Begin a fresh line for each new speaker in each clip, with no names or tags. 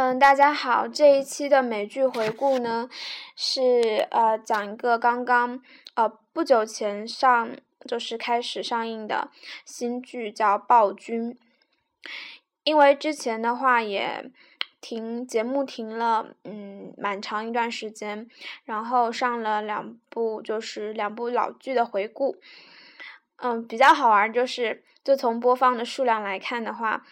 嗯，大家好，这一期的美剧回顾呢，是呃讲一个刚刚呃不久前上就是开始上映的新剧，叫《暴君》。因为之前的话也停节目停了，嗯，蛮长一段时间，然后上了两部就是两部老剧的回顾。嗯，比较好玩就是。就从播放的数量来看的话，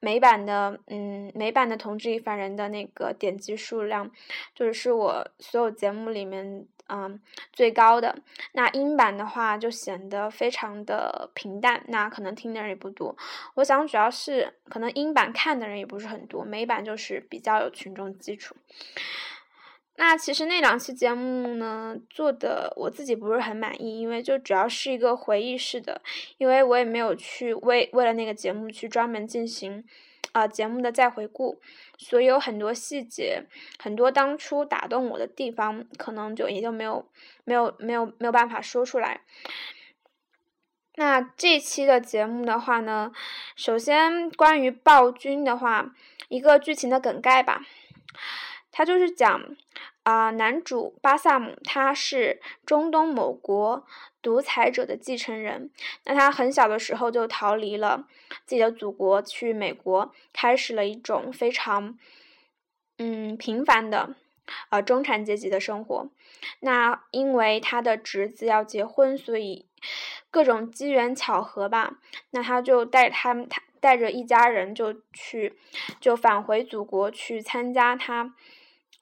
美版的嗯美版的《同志亦凡人》的那个点击数量，就是是我所有节目里面嗯最高的。那英版的话就显得非常的平淡，那可能听的人也不多。我想主要是可能英版看的人也不是很多，美版就是比较有群众基础。那其实那两期节目呢，做的我自己不是很满意，因为就主要是一个回忆式的，因为我也没有去为为了那个节目去专门进行，啊节目的再回顾，所以有很多细节，很多当初打动我的地方，可能就也就没有没有没有没有办法说出来。那这期的节目的话呢，首先关于暴君的话，一个剧情的梗概吧。他就是讲，啊，男主巴萨姆他是中东某国独裁者的继承人。那他很小的时候就逃离了自己的祖国，去美国，开始了一种非常，嗯，平凡的，呃，中产阶级的生活。那因为他的侄子要结婚，所以各种机缘巧合吧，那他就带他们，他带着一家人就去，就返回祖国去参加他。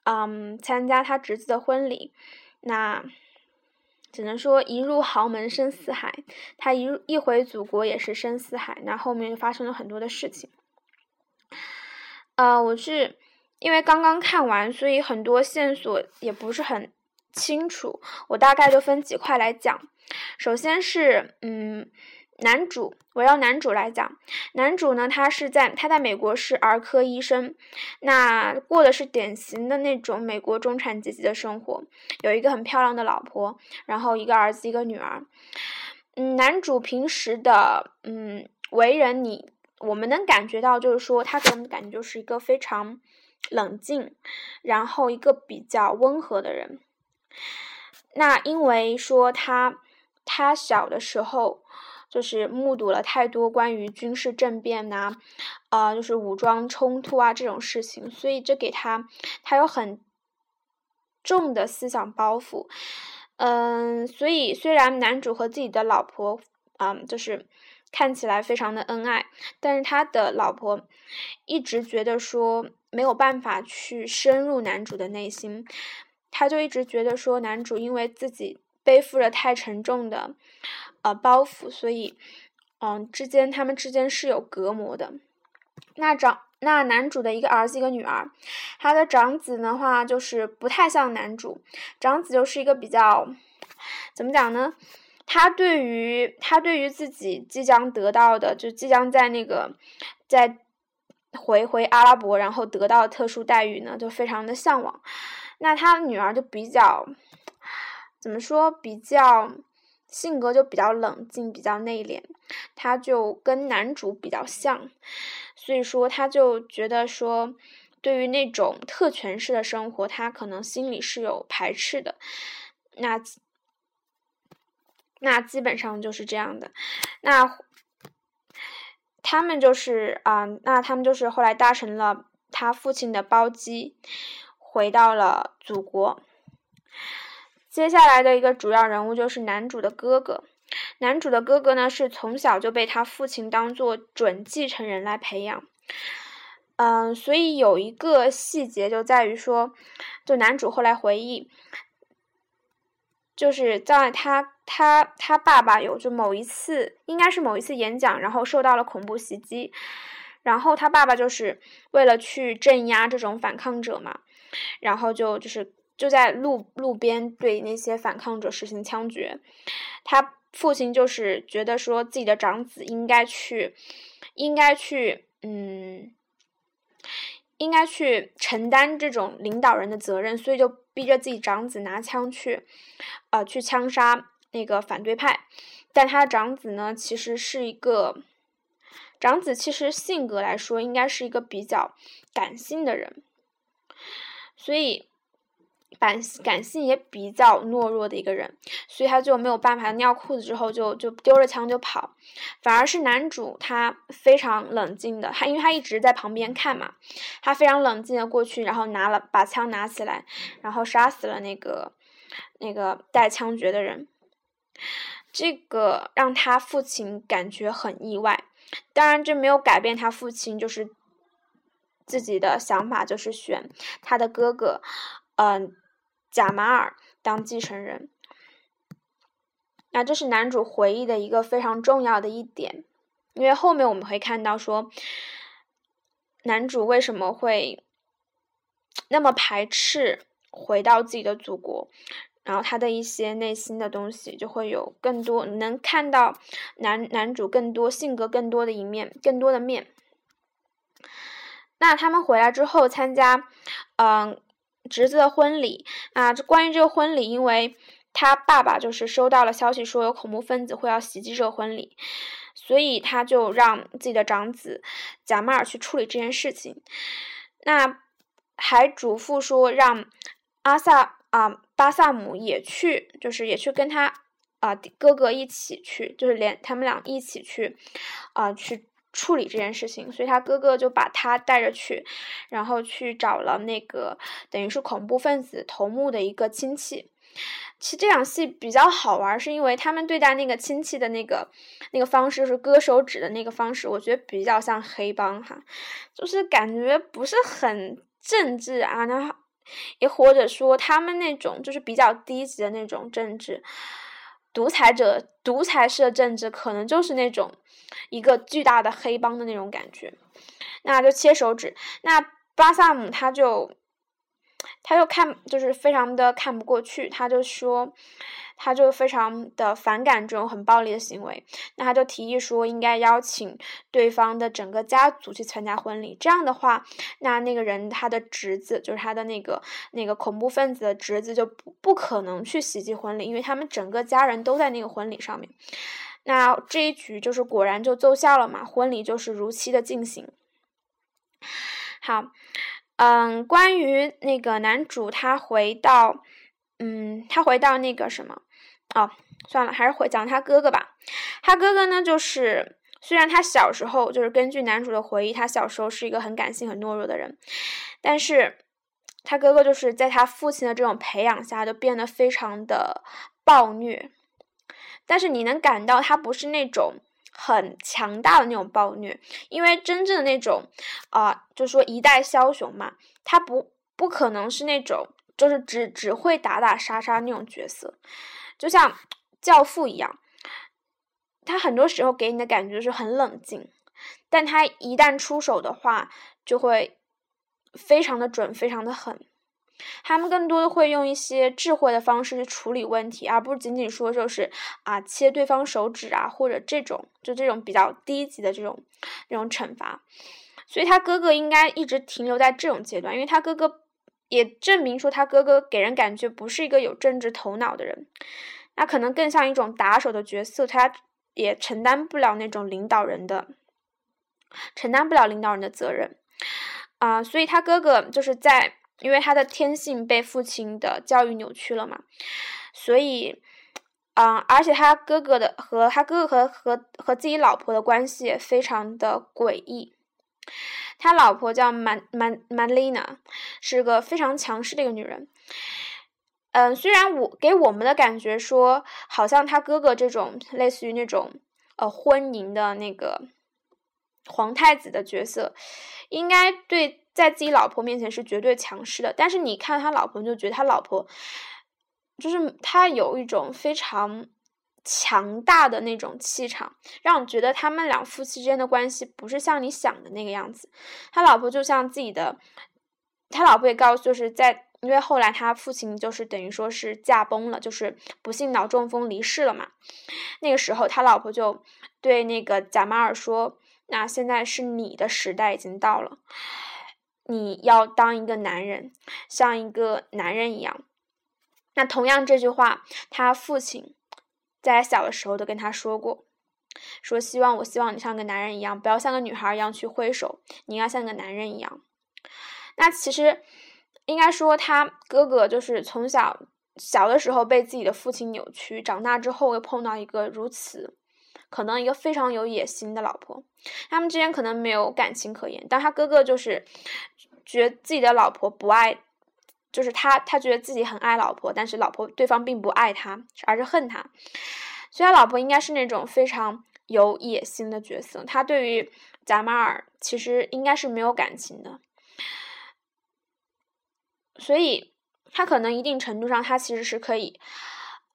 嗯，参加他侄子的婚礼，那只能说一入豪门深似海。他一一回祖国也是深似海。那后面就发生了很多的事情。呃，我是因为刚刚看完，所以很多线索也不是很清楚。我大概就分几块来讲。首先是嗯。男主围绕男主来讲，男主呢，他是在他在美国是儿科医生，那过的是典型的那种美国中产阶级的生活，有一个很漂亮的老婆，然后一个儿子一个女儿。嗯，男主平时的嗯为人，你我们能感觉到，就是说他给我们感觉就是一个非常冷静，然后一个比较温和的人。那因为说他他小的时候。就是目睹了太多关于军事政变呐，啊，就是武装冲突啊这种事情，所以这给他，他有很重的思想包袱，嗯，所以虽然男主和自己的老婆，嗯，就是看起来非常的恩爱，但是他的老婆一直觉得说没有办法去深入男主的内心，他就一直觉得说男主因为自己背负着太沉重的。呃，包袱，所以，嗯，之间他们之间是有隔膜的。那长那男主的一个儿子一个女儿，他的长子的话就是不太像男主，长子就是一个比较，怎么讲呢？他对于他对于自己即将得到的，就即将在那个在回回阿拉伯然后得到特殊待遇呢，就非常的向往。那他女儿就比较，怎么说？比较。性格就比较冷静，比较内敛，他就跟男主比较像，所以说他就觉得说，对于那种特权式的生活，他可能心里是有排斥的。那那基本上就是这样的。那他们就是啊，那他们就是后来搭乘了他父亲的包机，回到了祖国。接下来的一个主要人物就是男主的哥哥。男主的哥哥呢，是从小就被他父亲当做准继承人来培养。嗯，所以有一个细节就在于说，就男主后来回忆，就是在他他他爸爸有就某一次，应该是某一次演讲，然后受到了恐怖袭击，然后他爸爸就是为了去镇压这种反抗者嘛，然后就就是。就在路路边对那些反抗者实行枪决，他父亲就是觉得说自己的长子应该去，应该去，嗯，应该去承担这种领导人的责任，所以就逼着自己长子拿枪去，呃，去枪杀那个反对派。但他的长子呢，其实是一个长子，其实性格来说应该是一个比较感性的人。所以感感性也比较懦弱的一个人，所以他就没有办法尿裤子之后就就丢着枪就跑，反而是男主他非常冷静的，他因为他一直在旁边看嘛，他非常冷静的过去，然后拿了把枪拿起来，然后杀死了那个那个带枪决的人，这个让他父亲感觉很意外，当然这没有改变他父亲就是自己的想法，就是选他的哥哥，嗯。贾马尔当继承人，那这是男主回忆的一个非常重要的一点，因为后面我们会看到说，男主为什么会那么排斥回到自己的祖国，然后他的一些内心的东西就会有更多能看到男男主更多性格更多的一面，更多的面。那他们回来之后参加，嗯。侄子的婚礼啊，这关于这个婚礼，因为他爸爸就是收到了消息说有恐怖分子会要袭击这个婚礼，所以他就让自己的长子贾马尔去处理这件事情。那还嘱咐说让阿萨啊巴萨姆也去，就是也去跟他啊哥哥一起去，就是连他们俩一起去啊去。处理这件事情，所以他哥哥就把他带着去，然后去找了那个等于是恐怖分子头目的一个亲戚。其实这场戏比较好玩，是因为他们对待那个亲戚的那个那个方式，是割手指的那个方式，我觉得比较像黑帮哈，就是感觉不是很政治啊，那也或者说他们那种就是比较低级的那种政治。独裁者、独裁式的政治，可能就是那种一个巨大的黑帮的那种感觉。那就切手指，那巴萨姆他就他就看，就是非常的看不过去，他就说。他就非常的反感这种很暴力的行为，那他就提议说应该邀请对方的整个家族去参加婚礼。这样的话，那那个人他的侄子，就是他的那个那个恐怖分子的侄子，就不不可能去袭击婚礼，因为他们整个家人都在那个婚礼上面。那这一局就是果然就奏效了嘛，婚礼就是如期的进行。好，嗯，关于那个男主他回到，嗯，他回到那个什么。哦，算了，还是回讲他哥哥吧。他哥哥呢，就是虽然他小时候就是根据男主的回忆，他小时候是一个很感性、很懦弱的人，但是他哥哥就是在他父亲的这种培养下，就变得非常的暴虐。但是你能感到他不是那种很强大的那种暴虐，因为真正的那种啊，就说一代枭雄嘛，他不不可能是那种就是只只会打打杀杀那种角色。就像教父一样，他很多时候给你的感觉是很冷静，但他一旦出手的话，就会非常的准，非常的狠。他们更多的会用一些智慧的方式去处理问题，而不仅仅说就是啊切对方手指啊，或者这种就这种比较低级的这种这种惩罚。所以他哥哥应该一直停留在这种阶段，因为他哥哥。也证明说他哥哥给人感觉不是一个有政治头脑的人，那可能更像一种打手的角色，他也承担不了那种领导人的，承担不了领导人的责任，啊，所以他哥哥就是在因为他的天性被父亲的教育扭曲了嘛，所以，啊，而且他哥哥的和他哥哥和和和自己老婆的关系也非常的诡异。他老婆叫曼曼曼丽娜，是个非常强势的一个女人。嗯，虽然我给我们的感觉说，好像他哥哥这种类似于那种呃婚姻的那个皇太子的角色，应该对在自己老婆面前是绝对强势的。但是你看他老婆，就觉得他老婆就是他有一种非常。强大的那种气场，让你觉得他们俩夫妻之间的关系不是像你想的那个样子。他老婆就像自己的，他老婆也告诉，就是在因为后来他父亲就是等于说是驾崩了，就是不幸脑中风离世了嘛。那个时候他老婆就对那个贾马尔说：“那现在是你的时代已经到了，你要当一个男人，像一个男人一样。”那同样这句话，他父亲。在小的时候都跟他说过，说希望我希望你像个男人一样，不要像个女孩一样去挥手，你应该像个男人一样。那其实，应该说他哥哥就是从小小的时候被自己的父亲扭曲，长大之后又碰到一个如此可能一个非常有野心的老婆，他们之间可能没有感情可言，但他哥哥就是觉得自己的老婆不爱。就是他，他觉得自己很爱老婆，但是老婆对方并不爱他，而是恨他。所以，他老婆应该是那种非常有野心的角色。他对于贾马尔其实应该是没有感情的，所以他可能一定程度上，他其实是可以，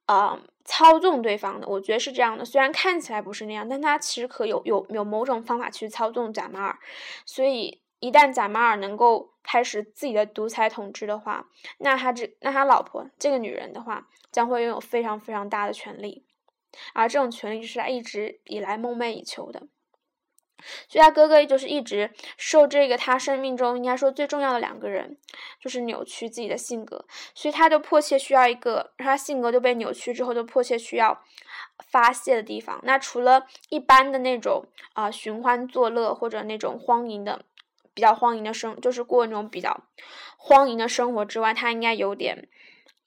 呃，操纵对方的。我觉得是这样的，虽然看起来不是那样，但他其实可有有有某种方法去操纵贾马尔。所以，一旦贾马尔能够。开始自己的独裁统治的话，那他这那他老婆这个女人的话，将会拥有非常非常大的权利，而这种权利是他一直以来梦寐以求的。所以，他哥哥就是一直受这个他生命中应该说最重要的两个人，就是扭曲自己的性格，所以他就迫切需要一个他性格就被扭曲之后就迫切需要发泄的地方。那除了一般的那种啊寻欢作乐或者那种荒淫的。比较荒淫的生，就是过那种比较荒淫的生活之外，他应该有点，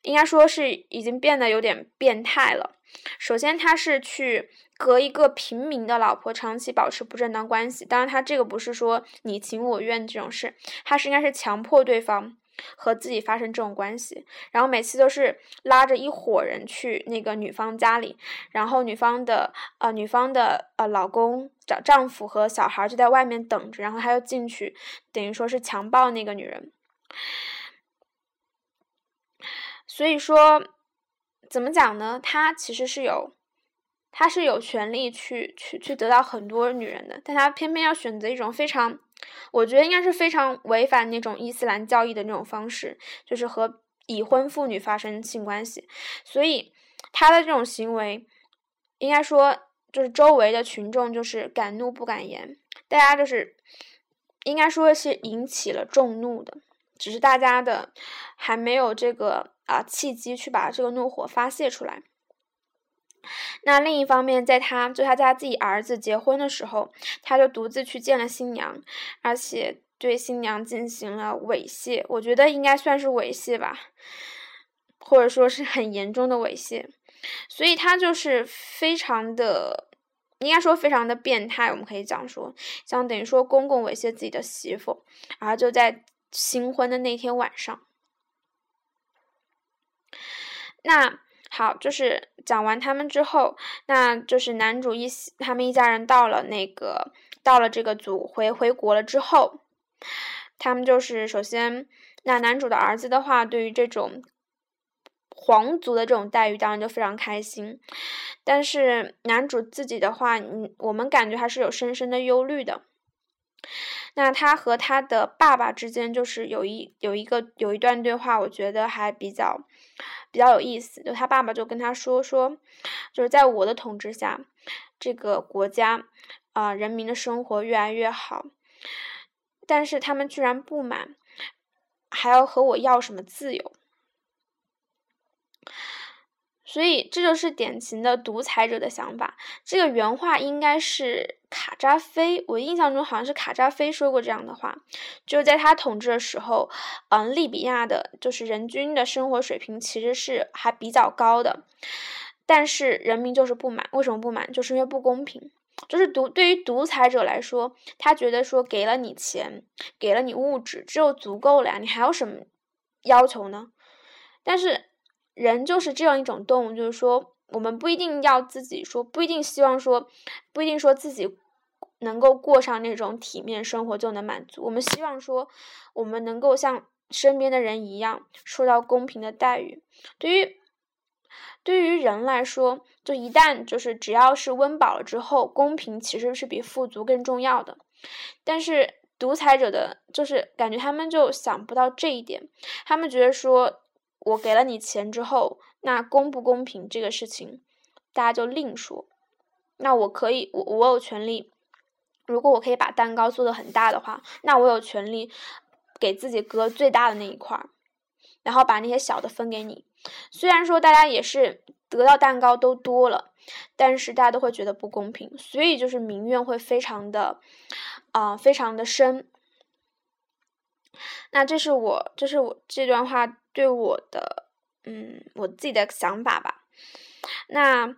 应该说是已经变得有点变态了。首先，他是去和一个平民的老婆长期保持不正当关系，当然，他这个不是说你情我愿这种事，他是应该是强迫对方。和自己发生这种关系，然后每次都是拉着一伙人去那个女方家里，然后女方的呃女方的呃老公找丈夫和小孩就在外面等着，然后他又进去，等于说是强暴那个女人。所以说，怎么讲呢？他其实是有，他是有权利去去去得到很多女人的，但他偏偏要选择一种非常。我觉得应该是非常违反那种伊斯兰教义的那种方式，就是和已婚妇女发生性关系。所以他的这种行为，应该说就是周围的群众就是敢怒不敢言，大家就是应该说是引起了众怒的，只是大家的还没有这个啊契机去把这个怒火发泄出来。那另一方面，在他就他在他自己儿子结婚的时候，他就独自去见了新娘，而且对新娘进行了猥亵。我觉得应该算是猥亵吧，或者说是很严重的猥亵。所以他就是非常的，应该说非常的变态。我们可以讲说，像等于说公公猥亵自己的媳妇，然后就在新婚的那天晚上，那。好，就是讲完他们之后，那就是男主一他们一家人到了那个到了这个组回回国了之后，他们就是首先，那男主的儿子的话，对于这种皇族的这种待遇，当然就非常开心。但是男主自己的话，嗯，我们感觉还是有深深的忧虑的。那他和他的爸爸之间，就是有一有一个有一段对话，我觉得还比较。比较有意思，就他爸爸就跟他说说，就是在我的统治下，这个国家啊人民的生活越来越好，但是他们居然不满，还要和我要什么自由。所以这就是典型的独裁者的想法。这个原话应该是卡扎菲，我印象中好像是卡扎菲说过这样的话。就是在他统治的时候，嗯，利比亚的就是人均的生活水平其实是还比较高的，但是人民就是不满。为什么不满？就是因为不公平。就是独对于独裁者来说，他觉得说给了你钱，给了你物质，只有足够了呀，你还有什么要求呢？但是。人就是这样一种动物，就是说，我们不一定要自己说，不一定希望说，不一定说自己能够过上那种体面生活就能满足。我们希望说，我们能够像身边的人一样受到公平的待遇。对于对于人来说，就一旦就是只要是温饱了之后，公平其实是比富足更重要的。但是独裁者的，就是感觉他们就想不到这一点，他们觉得说。我给了你钱之后，那公不公平这个事情，大家就另说。那我可以，我我有权利，如果我可以把蛋糕做的很大的话，那我有权利给自己割最大的那一块儿，然后把那些小的分给你。虽然说大家也是得到蛋糕都多了，但是大家都会觉得不公平，所以就是民怨会非常的，啊，非常的深。那这是我，这是我这段话对我的，嗯，我自己的想法吧。那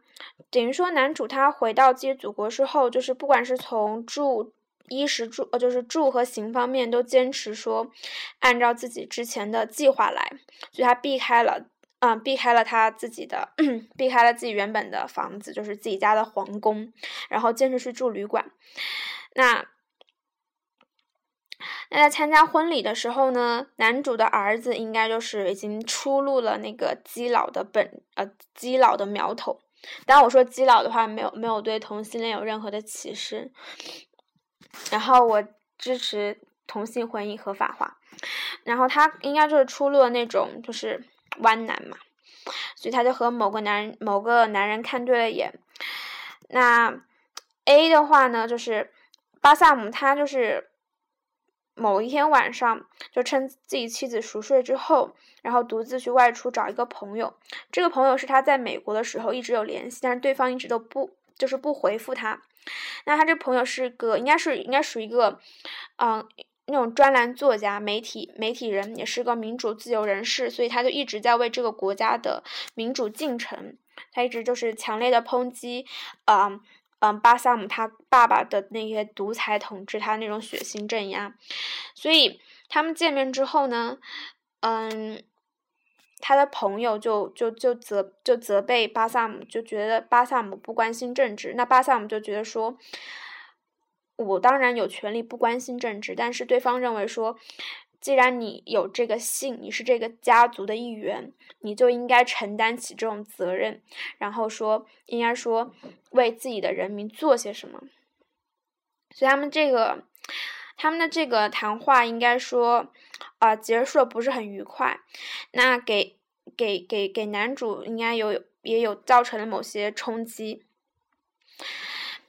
等于说，男主他回到自己祖国之后，就是不管是从住衣食住，呃，就是住和行方面，都坚持说按照自己之前的计划来，所以他避开了，嗯，避开了他自己的，避开了自己原本的房子，就是自己家的皇宫，然后坚持去住旅馆。那那在参加婚礼的时候呢，男主的儿子应该就是已经出露了那个基佬的本呃基佬的苗头。当然我说基佬的话，没有没有对同性恋有任何的歧视。然后我支持同性婚姻合法化。然后他应该就是出露了那种就是弯男嘛，所以他就和某个男人某个男人看对了眼。那 A 的话呢，就是巴萨姆，他就是。某一天晚上，就趁自己妻子熟睡之后，然后独自去外出找一个朋友。这个朋友是他在美国的时候一直有联系，但是对方一直都不就是不回复他。那他这朋友是个应该是应该属于一个，嗯，那种专栏作家、媒体媒体人，也是个民主自由人士，所以他就一直在为这个国家的民主进程，他一直就是强烈的抨击，啊。嗯，巴萨姆他爸爸的那些独裁统治，他那种血腥镇压，所以他们见面之后呢，嗯，他的朋友就就就责就责备巴萨姆，就觉得巴萨姆不关心政治。那巴萨姆就觉得说，我当然有权利不关心政治，但是对方认为说。既然你有这个姓，你是这个家族的一员，你就应该承担起这种责任，然后说应该说为自己的人民做些什么。所以他们这个他们的这个谈话应该说啊结束的不是很愉快，那给给给给男主应该有也有造成了某些冲击。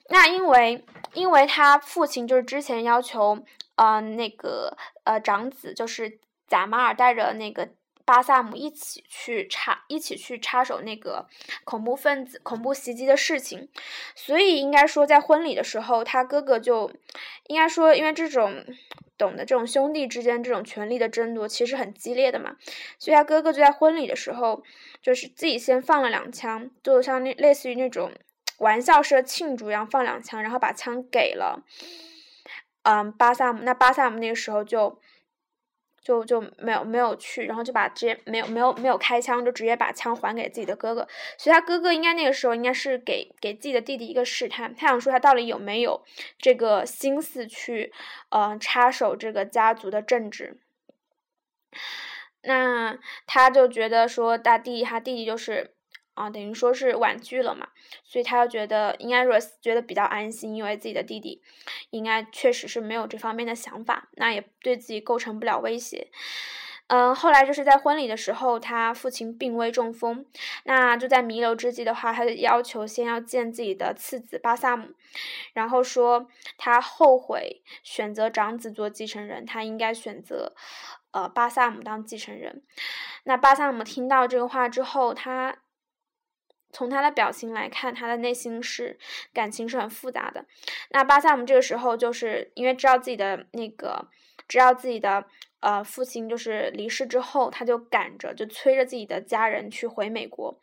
那因为因为他父亲就是之前要求。呃，那个呃，长子就是贾马尔带着那个巴萨姆一起去插，一起去插手那个恐怖分子恐怖袭击的事情，所以应该说在婚礼的时候，他哥哥就应该说，因为这种懂得这种兄弟之间这种权力的争夺其实很激烈的嘛，所以他哥哥就在婚礼的时候，就是自己先放了两枪，就像那类似于那种玩笑式的庆祝一样放两枪，然后把枪给了。嗯，巴萨姆，那巴萨姆那个时候就就就没有没有去，然后就把直接没有没有没有开枪，就直接把枪还给自己的哥哥。所以他哥哥应该那个时候应该是给给自己的弟弟一个试探，他想说他到底有没有这个心思去呃插手这个家族的政治。那他就觉得说大弟弟他弟弟就是。啊，等于说是婉拒了嘛，所以他就觉得应该说觉得比较安心，因为自己的弟弟应该确实是没有这方面的想法，那也对自己构成不了威胁。嗯，后来就是在婚礼的时候，他父亲病危中风，那就在弥留之际的话，他就要求先要见自己的次子巴萨姆，然后说他后悔选择长子做继承人，他应该选择呃巴萨姆当继承人。那巴萨姆听到这个话之后，他。从他的表情来看，他的内心是感情是很复杂的。那巴萨姆这个时候就是因为知道自己的那个，知道自己的呃父亲就是离世之后，他就赶着就催着自己的家人去回美国。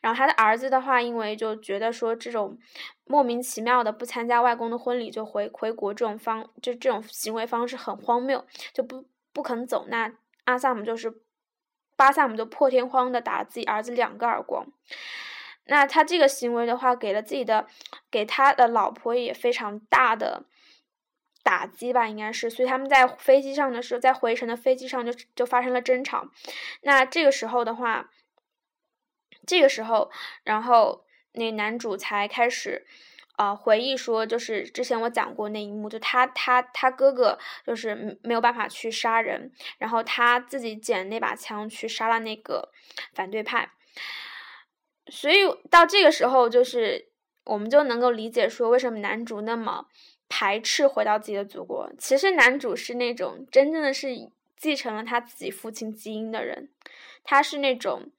然后他的儿子的话，因为就觉得说这种莫名其妙的不参加外公的婚礼就回回国这种方就这种行为方式很荒谬，就不不肯走。那阿萨姆就是巴萨姆就破天荒的打了自己儿子两个耳光。那他这个行为的话，给了自己的，给他的老婆也非常大的打击吧，应该是。所以他们在飞机上的时候，在回程的飞机上就就发生了争吵。那这个时候的话，这个时候，然后那男主才开始，呃，回忆说，就是之前我讲过那一幕，就他他他哥哥就是没有办法去杀人，然后他自己捡那把枪去杀了那个反对派。所以到这个时候，就是我们就能够理解说，为什么男主那么排斥回到自己的祖国。其实男主是那种真正的是继承了他自己父亲基因的人，他是那种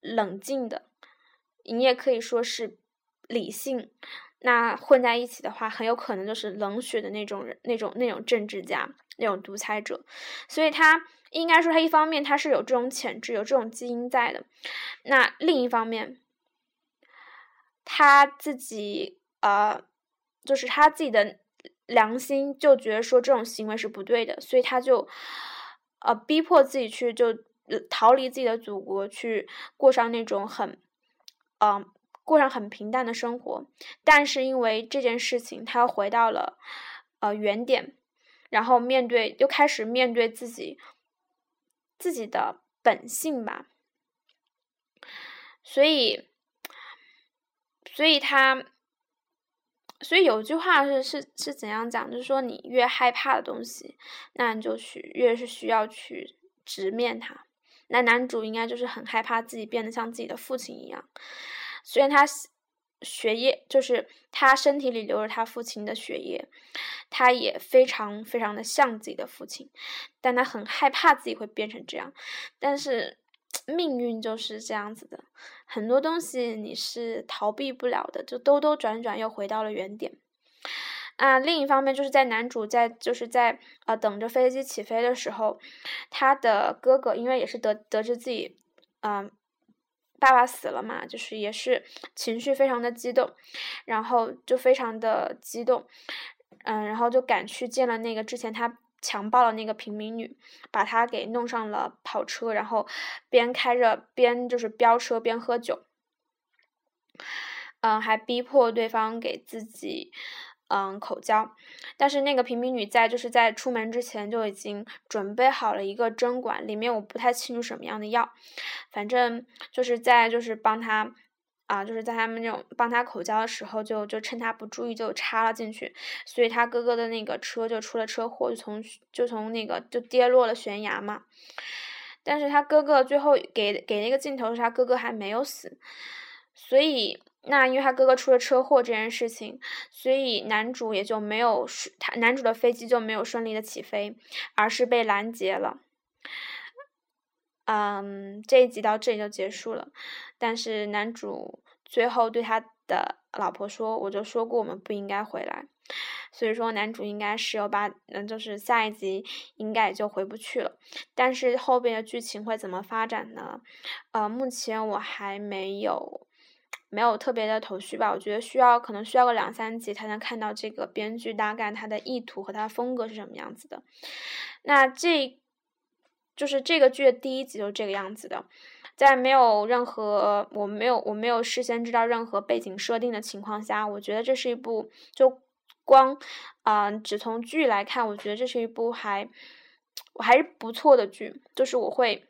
冷静的，你也可以说是理性，那混在一起的话，很有可能就是冷血的那种人，那种那种政治家，那种独裁者。所以他应该说，他一方面他是有这种潜质，有这种基因在的。那另一方面，他自己呃，就是他自己的良心就觉得说这种行为是不对的，所以他就呃逼迫自己去就逃离自己的祖国，去过上那种很嗯过上很平淡的生活。但是因为这件事情，他又回到了呃原点，然后面对又开始面对自己自己的本性吧，所以。所以他，所以有句话是是是怎样讲？就是说，你越害怕的东西，那你就去越是需要去直面它。那男主应该就是很害怕自己变得像自己的父亲一样，虽然他血液就是他身体里流着他父亲的血液，他也非常非常的像自己的父亲，但他很害怕自己会变成这样，但是。命运就是这样子的，很多东西你是逃避不了的，就兜兜转转又回到了原点。啊，另一方面就是在男主在就是在呃等着飞机起飞的时候，他的哥哥因为也是得得知自己嗯爸爸死了嘛，就是也是情绪非常的激动，然后就非常的激动，嗯，然后就赶去见了那个之前他。强暴了那个平民女，把她给弄上了跑车，然后边开着边就是飙车边喝酒，嗯，还逼迫对方给自己嗯口交。但是那个平民女在就是在出门之前就已经准备好了一个针管，里面我不太清楚什么样的药，反正就是在就是帮他。啊，就是在他们那种帮他口交的时候，就就趁他不注意就插了进去，所以他哥哥的那个车就出了车祸，就从就从那个就跌落了悬崖嘛。但是他哥哥最后给给那个镜头是他哥哥还没有死，所以那因为他哥哥出了车祸这件事情，所以男主也就没有他男主的飞机就没有顺利的起飞，而是被拦截了。嗯，这一集到这里就结束了，但是男主最后对他的老婆说：“我就说过我们不应该回来。”所以说男主应该十有八，嗯，就是下一集应该也就回不去了。但是后边的剧情会怎么发展呢？呃，目前我还没有没有特别的头绪吧。我觉得需要可能需要个两三集才能看到这个编剧大概他的意图和他的风格是什么样子的。那这。就是这个剧的第一集就是这个样子的，在没有任何我没有我没有事先知道任何背景设定的情况下，我觉得这是一部就光啊只从剧来看，我觉得这是一部还我还是不错的剧，就是我会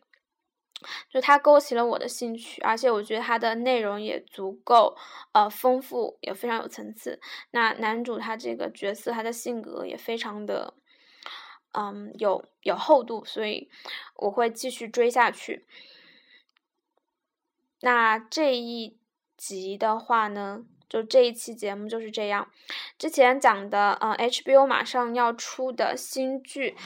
就它勾起了我的兴趣，而且我觉得它的内容也足够呃丰富，也非常有层次。那男主他这个角色他的性格也非常的。嗯，有有厚度，所以我会继续追下去。那这一集的话呢？就这一期节目就是这样，之前讲的，嗯，HBO 马上要出的新剧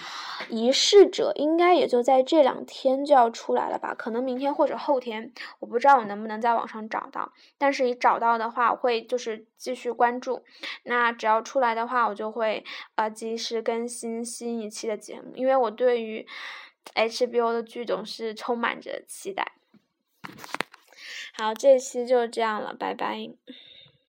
《仪式者》，应该也就在这两天就要出来了吧？可能明天或者后天，我不知道我能不能在网上找到。但是你找到的话，我会就是继续关注。那只要出来的话，我就会呃及时更新新一期的节目，因为我对于 HBO 的剧总是充满着期待。好，这期就这样了，拜拜。